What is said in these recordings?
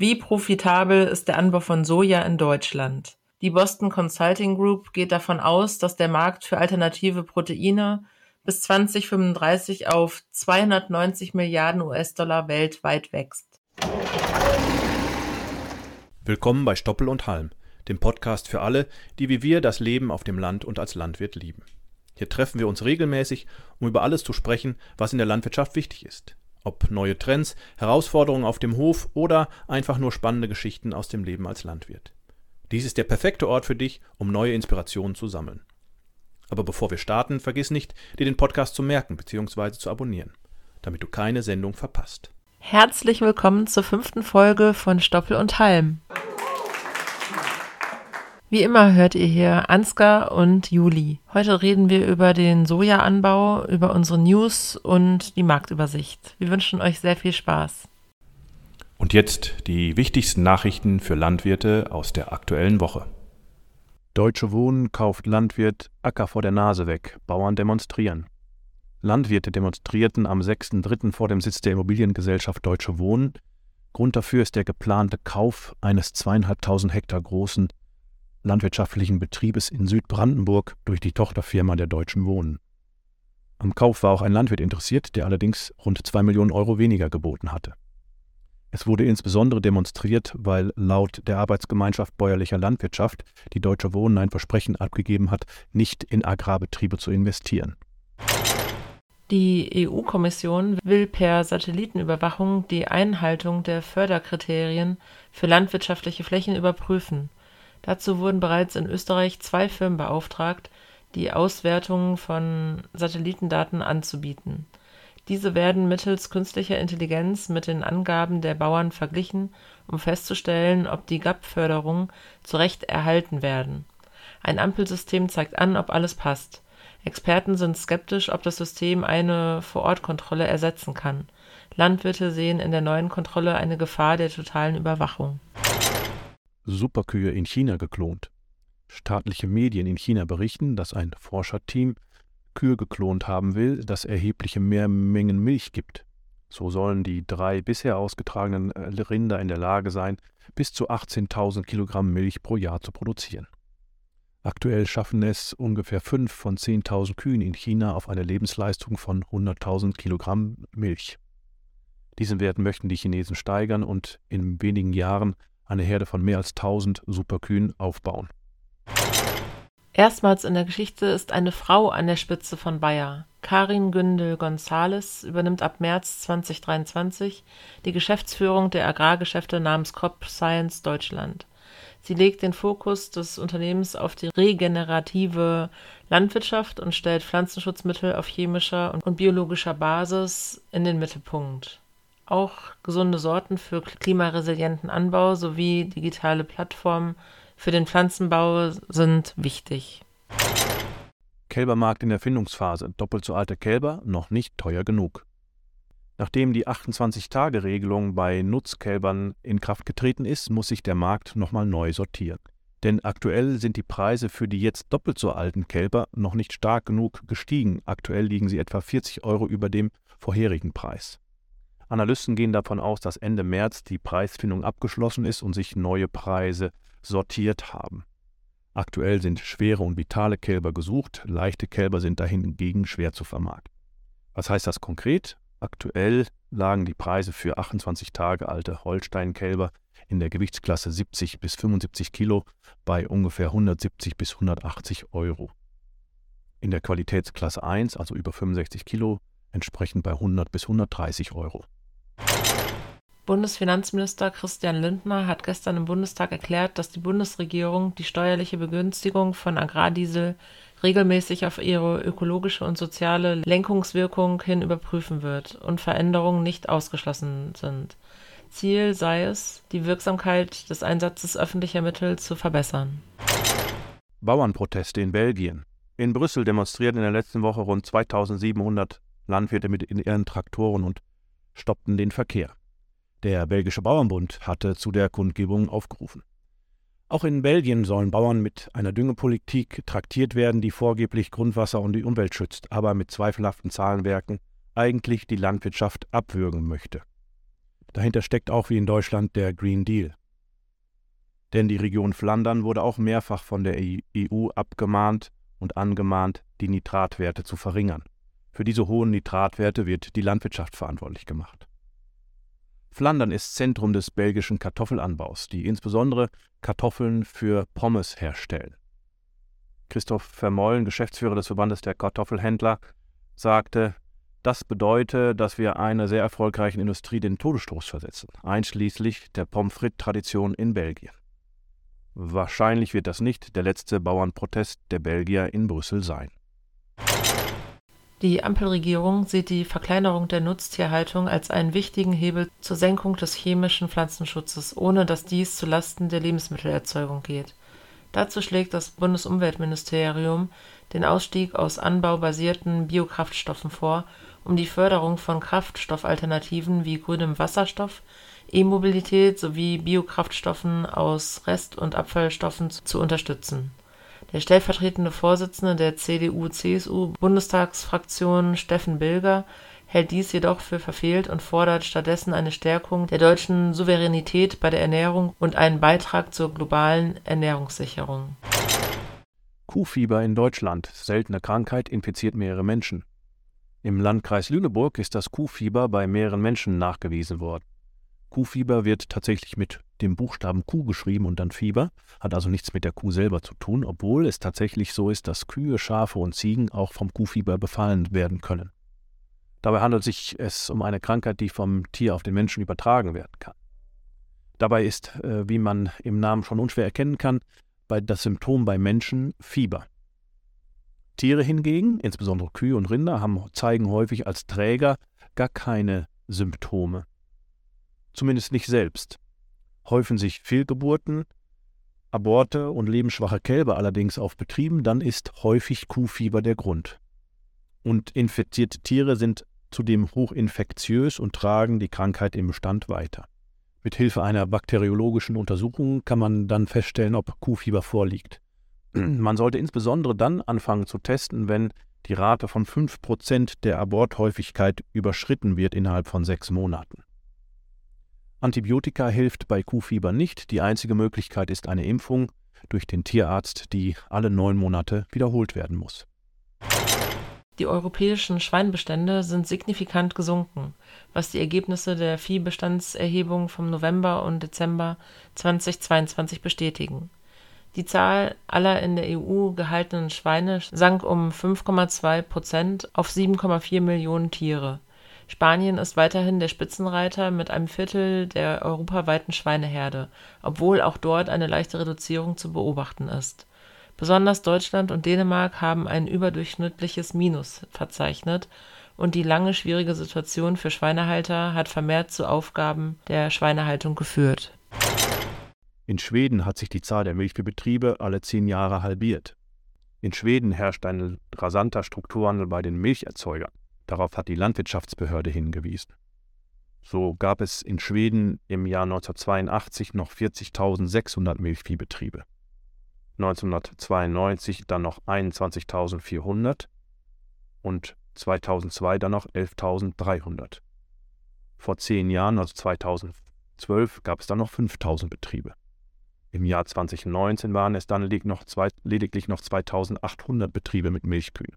Wie profitabel ist der Anbau von Soja in Deutschland? Die Boston Consulting Group geht davon aus, dass der Markt für alternative Proteine bis 2035 auf 290 Milliarden US-Dollar weltweit wächst. Willkommen bei Stoppel und Halm, dem Podcast für alle, die wie wir das Leben auf dem Land und als Landwirt lieben. Hier treffen wir uns regelmäßig, um über alles zu sprechen, was in der Landwirtschaft wichtig ist. Ob neue Trends, Herausforderungen auf dem Hof oder einfach nur spannende Geschichten aus dem Leben als Landwirt. Dies ist der perfekte Ort für dich, um neue Inspirationen zu sammeln. Aber bevor wir starten, vergiss nicht, dir den Podcast zu merken bzw. zu abonnieren, damit du keine Sendung verpasst. Herzlich willkommen zur fünften Folge von Stoppel und Halm. Wie immer hört ihr hier Ansgar und Juli. Heute reden wir über den Sojaanbau, über unsere News und die Marktübersicht. Wir wünschen euch sehr viel Spaß. Und jetzt die wichtigsten Nachrichten für Landwirte aus der aktuellen Woche. Deutsche Wohnen kauft Landwirt Acker vor der Nase weg, Bauern demonstrieren. Landwirte demonstrierten am 6.3. vor dem Sitz der Immobiliengesellschaft Deutsche Wohnen. Grund dafür ist der geplante Kauf eines zweieinhalbtausend Hektar großen landwirtschaftlichen Betriebes in Südbrandenburg durch die Tochterfirma der Deutschen Wohnen. Am Kauf war auch ein Landwirt interessiert, der allerdings rund zwei Millionen Euro weniger geboten hatte. Es wurde insbesondere demonstriert, weil laut der Arbeitsgemeinschaft bäuerlicher Landwirtschaft die Deutsche Wohnen ein Versprechen abgegeben hat, nicht in Agrarbetriebe zu investieren. Die EU-Kommission will per Satellitenüberwachung die Einhaltung der Förderkriterien für landwirtschaftliche Flächen überprüfen. Dazu wurden bereits in Österreich zwei Firmen beauftragt, die Auswertung von Satellitendaten anzubieten. Diese werden mittels künstlicher Intelligenz mit den Angaben der Bauern verglichen, um festzustellen, ob die GAP-Förderungen zu Recht erhalten werden. Ein Ampelsystem zeigt an, ob alles passt. Experten sind skeptisch, ob das System eine Vor-Ort-Kontrolle ersetzen kann. Landwirte sehen in der neuen Kontrolle eine Gefahr der totalen Überwachung Superkühe in China geklont. Staatliche Medien in China berichten, dass ein Forscherteam Kühe geklont haben will, das erhebliche Mehrmengen Milch gibt. So sollen die drei bisher ausgetragenen äh, Rinder in der Lage sein, bis zu 18.000 Kilogramm Milch pro Jahr zu produzieren. Aktuell schaffen es ungefähr fünf von 10.000 Kühen in China auf eine Lebensleistung von 100.000 Kilogramm Milch. Diesen Wert möchten die Chinesen steigern und in wenigen Jahren eine Herde von mehr als 1000 Superkühen aufbauen. Erstmals in der Geschichte ist eine Frau an der Spitze von Bayer. Karin Gündel-Gonzales übernimmt ab März 2023 die Geschäftsführung der Agrargeschäfte namens Crop Science Deutschland. Sie legt den Fokus des Unternehmens auf die regenerative Landwirtschaft und stellt Pflanzenschutzmittel auf chemischer und biologischer Basis in den Mittelpunkt auch gesunde Sorten für klimaresilienten Anbau sowie digitale Plattformen für den Pflanzenbau sind wichtig. Kälbermarkt in Erfindungsphase. Doppelt so alte Kälber noch nicht teuer genug. Nachdem die 28-Tage-Regelung bei Nutzkälbern in Kraft getreten ist, muss sich der Markt nochmal neu sortieren. Denn aktuell sind die Preise für die jetzt doppelt so alten Kälber noch nicht stark genug gestiegen. Aktuell liegen sie etwa 40 Euro über dem vorherigen Preis. Analysten gehen davon aus, dass Ende März die Preisfindung abgeschlossen ist und sich neue Preise sortiert haben. Aktuell sind schwere und vitale Kälber gesucht, leichte Kälber sind dahingegen schwer zu vermarkten. Was heißt das konkret? Aktuell lagen die Preise für 28 Tage alte Holsteinkälber in der Gewichtsklasse 70 bis 75 Kilo bei ungefähr 170 bis 180 Euro. In der Qualitätsklasse 1, also über 65 Kilo, entsprechend bei 100 bis 130 Euro. Bundesfinanzminister Christian Lindner hat gestern im Bundestag erklärt, dass die Bundesregierung die steuerliche Begünstigung von Agrardiesel regelmäßig auf ihre ökologische und soziale Lenkungswirkung hin überprüfen wird und Veränderungen nicht ausgeschlossen sind. Ziel sei es, die Wirksamkeit des Einsatzes öffentlicher Mittel zu verbessern. Bauernproteste in Belgien. In Brüssel demonstrierten in der letzten Woche rund 2700 Landwirte mit ihren Traktoren und stoppten den Verkehr. Der belgische Bauernbund hatte zu der Kundgebung aufgerufen. Auch in Belgien sollen Bauern mit einer Düngepolitik traktiert werden, die vorgeblich Grundwasser und die Umwelt schützt, aber mit zweifelhaften Zahlenwerken eigentlich die Landwirtschaft abwürgen möchte. Dahinter steckt auch wie in Deutschland der Green Deal. Denn die Region Flandern wurde auch mehrfach von der EU abgemahnt und angemahnt, die Nitratwerte zu verringern. Für diese hohen Nitratwerte wird die Landwirtschaft verantwortlich gemacht. Flandern ist Zentrum des belgischen Kartoffelanbaus, die insbesondere Kartoffeln für Pommes herstellen. Christoph Vermeulen, Geschäftsführer des Verbandes der Kartoffelhändler, sagte, das bedeutet, dass wir einer sehr erfolgreichen Industrie den Todesstoß versetzen, einschließlich der Pommes frites-Tradition in Belgien. Wahrscheinlich wird das nicht der letzte Bauernprotest der Belgier in Brüssel sein. Die Ampelregierung sieht die Verkleinerung der Nutztierhaltung als einen wichtigen Hebel zur Senkung des chemischen Pflanzenschutzes, ohne dass dies zu Lasten der Lebensmittelerzeugung geht. Dazu schlägt das Bundesumweltministerium den Ausstieg aus anbaubasierten Biokraftstoffen vor, um die Förderung von Kraftstoffalternativen wie grünem Wasserstoff, E-Mobilität sowie Biokraftstoffen aus Rest- und Abfallstoffen zu unterstützen der stellvertretende Vorsitzende der CDU/CSU-Bundestagsfraktion Steffen Bilger hält dies jedoch für verfehlt und fordert stattdessen eine Stärkung der deutschen Souveränität bei der Ernährung und einen Beitrag zur globalen Ernährungssicherung. Kuhfieber in Deutschland. Seltene Krankheit infiziert mehrere Menschen. Im Landkreis Lüneburg ist das Kuhfieber bei mehreren Menschen nachgewiesen worden. Kuhfieber wird tatsächlich mit dem Buchstaben Q geschrieben und dann Fieber, hat also nichts mit der Kuh selber zu tun, obwohl es tatsächlich so ist, dass Kühe, Schafe und Ziegen auch vom Kuhfieber befallen werden können. Dabei handelt sich es um eine Krankheit, die vom Tier auf den Menschen übertragen werden kann. Dabei ist, äh, wie man im Namen schon unschwer erkennen kann, das Symptom bei Menschen Fieber. Tiere hingegen, insbesondere Kühe und Rinder, haben, zeigen häufig als Träger gar keine Symptome zumindest nicht selbst. Häufen sich Fehlgeburten, Aborte und lebensschwache Kälber allerdings auf Betrieben, dann ist häufig Kuhfieber der Grund. Und infizierte Tiere sind zudem hochinfektiös und tragen die Krankheit im Bestand weiter. Mit Hilfe einer bakteriologischen Untersuchung kann man dann feststellen, ob Kuhfieber vorliegt. Man sollte insbesondere dann anfangen zu testen, wenn die Rate von 5% der Aborthäufigkeit überschritten wird innerhalb von sechs Monaten. Antibiotika hilft bei Kuhfieber nicht, die einzige Möglichkeit ist eine Impfung durch den Tierarzt, die alle neun Monate wiederholt werden muss. Die europäischen Schweinbestände sind signifikant gesunken, was die Ergebnisse der Viehbestandserhebung vom November und Dezember 2022 bestätigen. Die Zahl aller in der EU gehaltenen Schweine sank um 5,2 Prozent auf 7,4 Millionen Tiere Spanien ist weiterhin der Spitzenreiter mit einem Viertel der europaweiten Schweineherde, obwohl auch dort eine leichte Reduzierung zu beobachten ist. Besonders Deutschland und Dänemark haben ein überdurchschnittliches Minus verzeichnet und die lange schwierige Situation für Schweinehalter hat vermehrt zu Aufgaben der Schweinehaltung geführt. In Schweden hat sich die Zahl der Milchviehbetriebe alle zehn Jahre halbiert. In Schweden herrscht ein rasanter Strukturwandel bei den Milcherzeugern. Darauf hat die Landwirtschaftsbehörde hingewiesen. So gab es in Schweden im Jahr 1982 noch 40.600 Milchviehbetriebe. 1992 dann noch 21.400 und 2002 dann noch 11.300. Vor zehn Jahren, also 2012, gab es dann noch 5.000 Betriebe. Im Jahr 2019 waren es dann lediglich noch 2.800 Betriebe mit Milchkühen.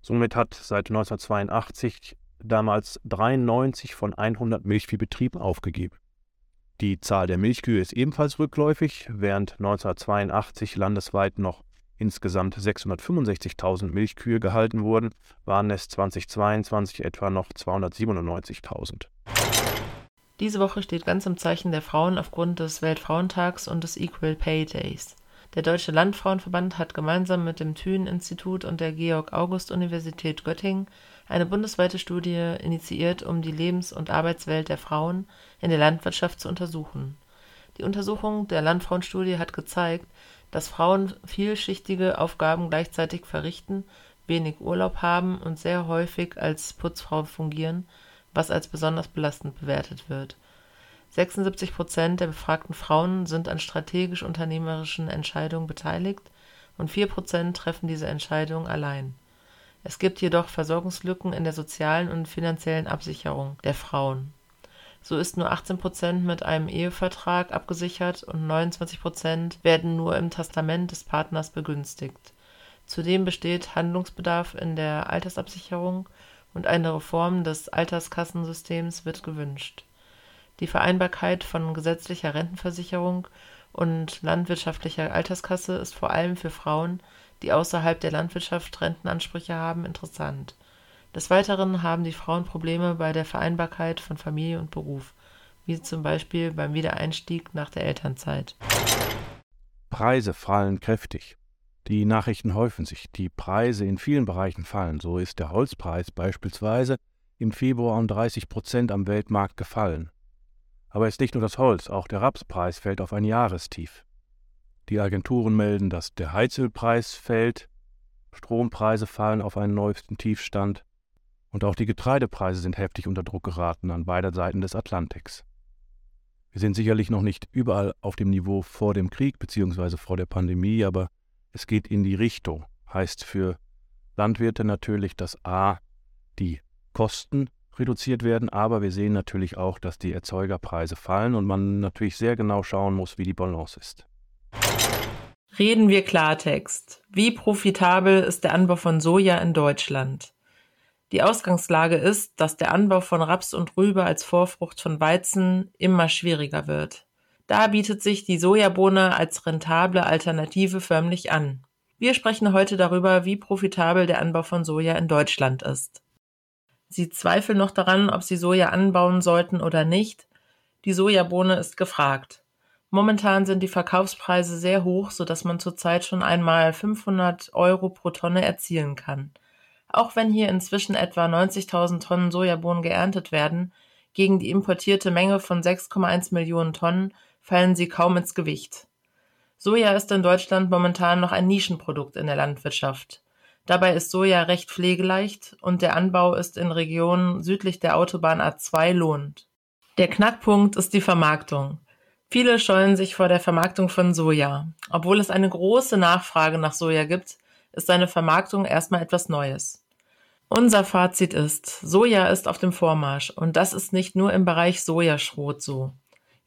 Somit hat seit 1982 damals 93 von 100 Milchviehbetrieben aufgegeben. Die Zahl der Milchkühe ist ebenfalls rückläufig, während 1982 landesweit noch insgesamt 665.000 Milchkühe gehalten wurden, waren es 2022 etwa noch 297.000. Diese Woche steht ganz im Zeichen der Frauen aufgrund des Weltfrauentags und des Equal Pay Days. Der Deutsche Landfrauenverband hat gemeinsam mit dem Thünen-Institut und der Georg-August-Universität Göttingen eine bundesweite Studie initiiert, um die Lebens und Arbeitswelt der Frauen in der Landwirtschaft zu untersuchen. Die Untersuchung der Landfrauenstudie hat gezeigt, dass Frauen vielschichtige Aufgaben gleichzeitig verrichten, wenig Urlaub haben und sehr häufig als Putzfrau fungieren, was als besonders belastend bewertet wird 76 Prozent der befragten Frauen sind an strategisch-unternehmerischen Entscheidungen beteiligt und 4 Prozent treffen diese Entscheidungen allein. Es gibt jedoch Versorgungslücken in der sozialen und finanziellen Absicherung der Frauen. So ist nur 18 Prozent mit einem Ehevertrag abgesichert und 29 Prozent werden nur im Testament des Partners begünstigt. Zudem besteht Handlungsbedarf in der Altersabsicherung und eine Reform des Alterskassensystems wird gewünscht. Die Vereinbarkeit von gesetzlicher Rentenversicherung und landwirtschaftlicher Alterskasse ist vor allem für Frauen, die außerhalb der Landwirtschaft Rentenansprüche haben, interessant. Des Weiteren haben die Frauen Probleme bei der Vereinbarkeit von Familie und Beruf, wie zum Beispiel beim Wiedereinstieg nach der Elternzeit. Preise fallen kräftig. Die Nachrichten häufen sich. Die Preise in vielen Bereichen fallen. So ist der Holzpreis beispielsweise im Februar um 30 Prozent am Weltmarkt gefallen. Aber es ist nicht nur das Holz, auch der Rapspreis fällt auf ein Jahrestief. Die Agenturen melden, dass der Heizölpreis fällt, Strompreise fallen auf einen neuesten Tiefstand und auch die Getreidepreise sind heftig unter Druck geraten an beider Seiten des Atlantiks. Wir sind sicherlich noch nicht überall auf dem Niveau vor dem Krieg bzw. vor der Pandemie, aber es geht in die Richtung. Heißt für Landwirte natürlich, dass a. die Kosten reduziert werden, aber wir sehen natürlich auch, dass die Erzeugerpreise fallen und man natürlich sehr genau schauen muss, wie die Balance ist. Reden wir Klartext. Wie profitabel ist der Anbau von Soja in Deutschland? Die Ausgangslage ist, dass der Anbau von Raps und Rübe als Vorfrucht von Weizen immer schwieriger wird. Da bietet sich die Sojabohne als rentable Alternative förmlich an. Wir sprechen heute darüber, wie profitabel der Anbau von Soja in Deutschland ist. Sie zweifeln noch daran, ob sie Soja anbauen sollten oder nicht. Die Sojabohne ist gefragt. Momentan sind die Verkaufspreise sehr hoch, so dass man zurzeit schon einmal 500 Euro pro Tonne erzielen kann. Auch wenn hier inzwischen etwa 90.000 Tonnen Sojabohnen geerntet werden, gegen die importierte Menge von 6,1 Millionen Tonnen fallen sie kaum ins Gewicht. Soja ist in Deutschland momentan noch ein Nischenprodukt in der Landwirtschaft. Dabei ist Soja recht pflegeleicht und der Anbau ist in Regionen südlich der Autobahn A2 lohnend. Der Knackpunkt ist die Vermarktung. Viele scheuen sich vor der Vermarktung von Soja. Obwohl es eine große Nachfrage nach Soja gibt, ist seine Vermarktung erstmal etwas Neues. Unser Fazit ist, Soja ist auf dem Vormarsch und das ist nicht nur im Bereich Sojaschrot so.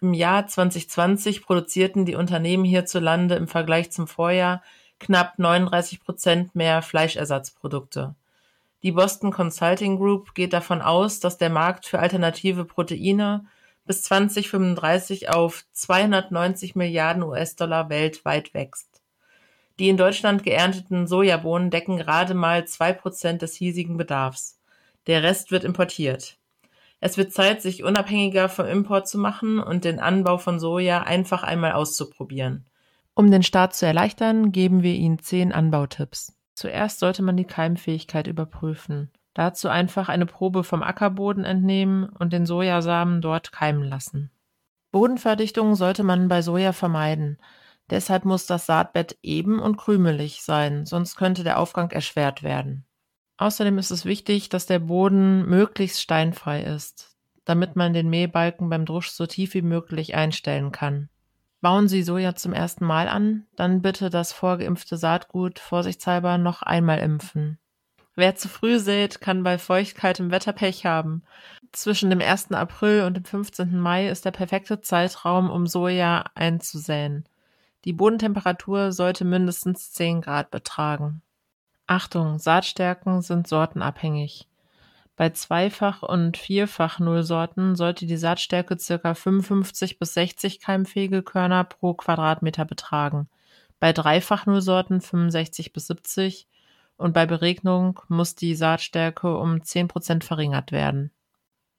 Im Jahr 2020 produzierten die Unternehmen hierzulande im Vergleich zum Vorjahr knapp 39 Prozent mehr Fleischersatzprodukte. Die Boston Consulting Group geht davon aus, dass der Markt für alternative Proteine bis 2035 auf 290 Milliarden US-Dollar weltweit wächst. Die in Deutschland geernteten Sojabohnen decken gerade mal zwei Prozent des hiesigen Bedarfs. Der Rest wird importiert. Es wird Zeit, sich unabhängiger vom Import zu machen und den Anbau von Soja einfach einmal auszuprobieren. Um den Start zu erleichtern, geben wir Ihnen zehn Anbautipps. Zuerst sollte man die Keimfähigkeit überprüfen. Dazu einfach eine Probe vom Ackerboden entnehmen und den Sojasamen dort keimen lassen. Bodenverdichtung sollte man bei Soja vermeiden. Deshalb muss das Saatbett eben und krümelig sein, sonst könnte der Aufgang erschwert werden. Außerdem ist es wichtig, dass der Boden möglichst steinfrei ist, damit man den Mähbalken beim Drusch so tief wie möglich einstellen kann. Bauen Sie Soja zum ersten Mal an, dann bitte das vorgeimpfte Saatgut vorsichtshalber noch einmal impfen. Wer zu früh sät, kann bei feuchtkaltem Wetter Pech haben. Zwischen dem 1. April und dem 15. Mai ist der perfekte Zeitraum, um Soja einzusäen. Die Bodentemperatur sollte mindestens 10 Grad betragen. Achtung, Saatstärken sind sortenabhängig. Bei Zweifach- und Vierfach-Nullsorten sollte die Saatstärke ca. 55 bis 60 keimfähige Körner pro Quadratmeter betragen, bei Dreifach-Nullsorten 65 bis 70 und bei Beregnung muss die Saatstärke um 10 Prozent verringert werden.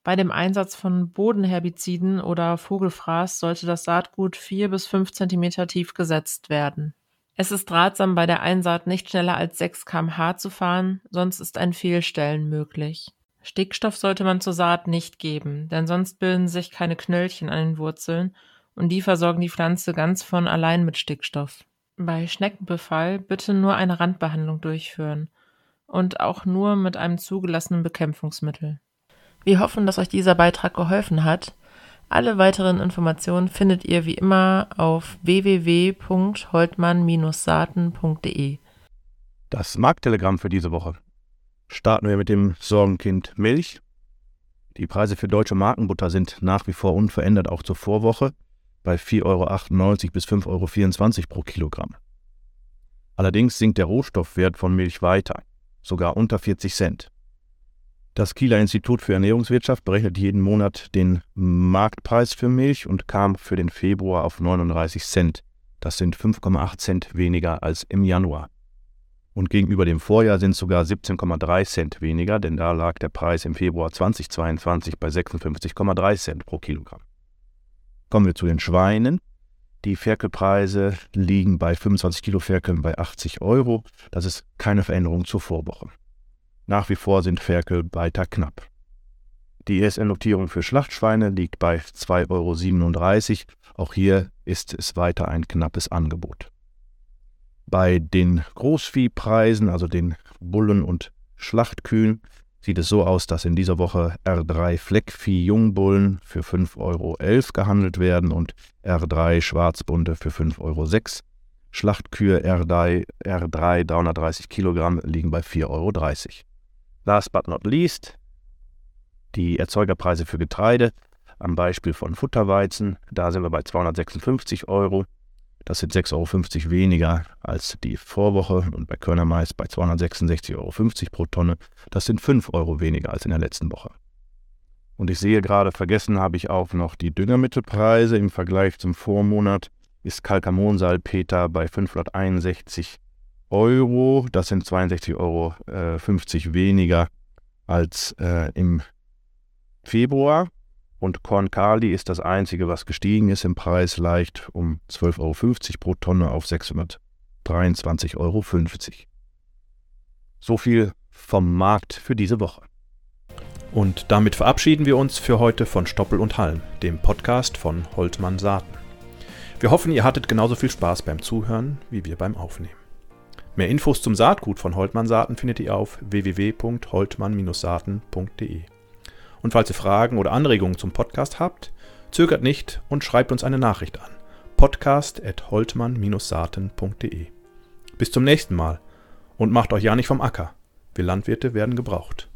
Bei dem Einsatz von Bodenherbiziden oder Vogelfraß sollte das Saatgut 4 bis 5 Zentimeter tief gesetzt werden. Es ist ratsam, bei der Einsaat nicht schneller als 6 kmh zu fahren, sonst ist ein Fehlstellen möglich. Stickstoff sollte man zur Saat nicht geben, denn sonst bilden sich keine Knöllchen an den Wurzeln und die versorgen die Pflanze ganz von allein mit Stickstoff. Bei Schneckenbefall bitte nur eine Randbehandlung durchführen und auch nur mit einem zugelassenen Bekämpfungsmittel. Wir hoffen, dass euch dieser Beitrag geholfen hat. Alle weiteren Informationen findet ihr wie immer auf www.holtmann-saaten.de. Das Markttelegramm für diese Woche. Starten wir mit dem Sorgenkind Milch. Die Preise für deutsche Markenbutter sind nach wie vor unverändert auch zur Vorwoche bei 4,98 Euro bis 5,24 Euro pro Kilogramm. Allerdings sinkt der Rohstoffwert von Milch weiter, sogar unter 40 Cent. Das Kieler Institut für Ernährungswirtschaft berechnet jeden Monat den Marktpreis für Milch und kam für den Februar auf 39 Cent. Das sind 5,8 Cent weniger als im Januar. Und gegenüber dem Vorjahr sind sogar 17,3 Cent weniger, denn da lag der Preis im Februar 2022 bei 56,3 Cent pro Kilogramm. Kommen wir zu den Schweinen. Die Ferkelpreise liegen bei 25 Kilo Ferkeln bei 80 Euro. Das ist keine Veränderung zur Vorwoche. Nach wie vor sind Ferkel weiter knapp. Die ESN-Notierung für Schlachtschweine liegt bei 2,37 Euro. Auch hier ist es weiter ein knappes Angebot. Bei den Großviehpreisen, also den Bullen und Schlachtkühen, sieht es so aus, dass in dieser Woche R3 Fleckvieh Jungbullen für 5,11 Euro gehandelt werden und R3 Schwarzbunde für 5,06 Euro. Schlachtkühe R3, R3 330 Kilogramm liegen bei 4,30 Euro. Last but not least, die Erzeugerpreise für Getreide. Am Beispiel von Futterweizen, da sind wir bei 256 Euro. Das sind 6,50 Euro weniger als die Vorwoche und bei Körnermais bei 266,50 Euro pro Tonne. Das sind 5 Euro weniger als in der letzten Woche. Und ich sehe gerade, vergessen habe ich auch noch die Düngermittelpreise. Im Vergleich zum Vormonat ist Kalkamonsalpeter bei 561 Euro. Das sind 62,50 Euro äh, weniger als äh, im Februar. Und Korn Kali ist das einzige, was gestiegen ist im Preis leicht um 12,50 Euro pro Tonne auf 623,50 Euro. So viel vom Markt für diese Woche. Und damit verabschieden wir uns für heute von Stoppel und Halm, dem Podcast von Holtmann Saaten. Wir hoffen, ihr hattet genauso viel Spaß beim Zuhören wie wir beim Aufnehmen. Mehr Infos zum Saatgut von Holtmann Saaten findet ihr auf www.holtmann-saaten.de. Und falls ihr Fragen oder Anregungen zum Podcast habt, zögert nicht und schreibt uns eine Nachricht an. podcast.holtmann-saaten.de. Bis zum nächsten Mal und macht euch ja nicht vom Acker. Wir Landwirte werden gebraucht.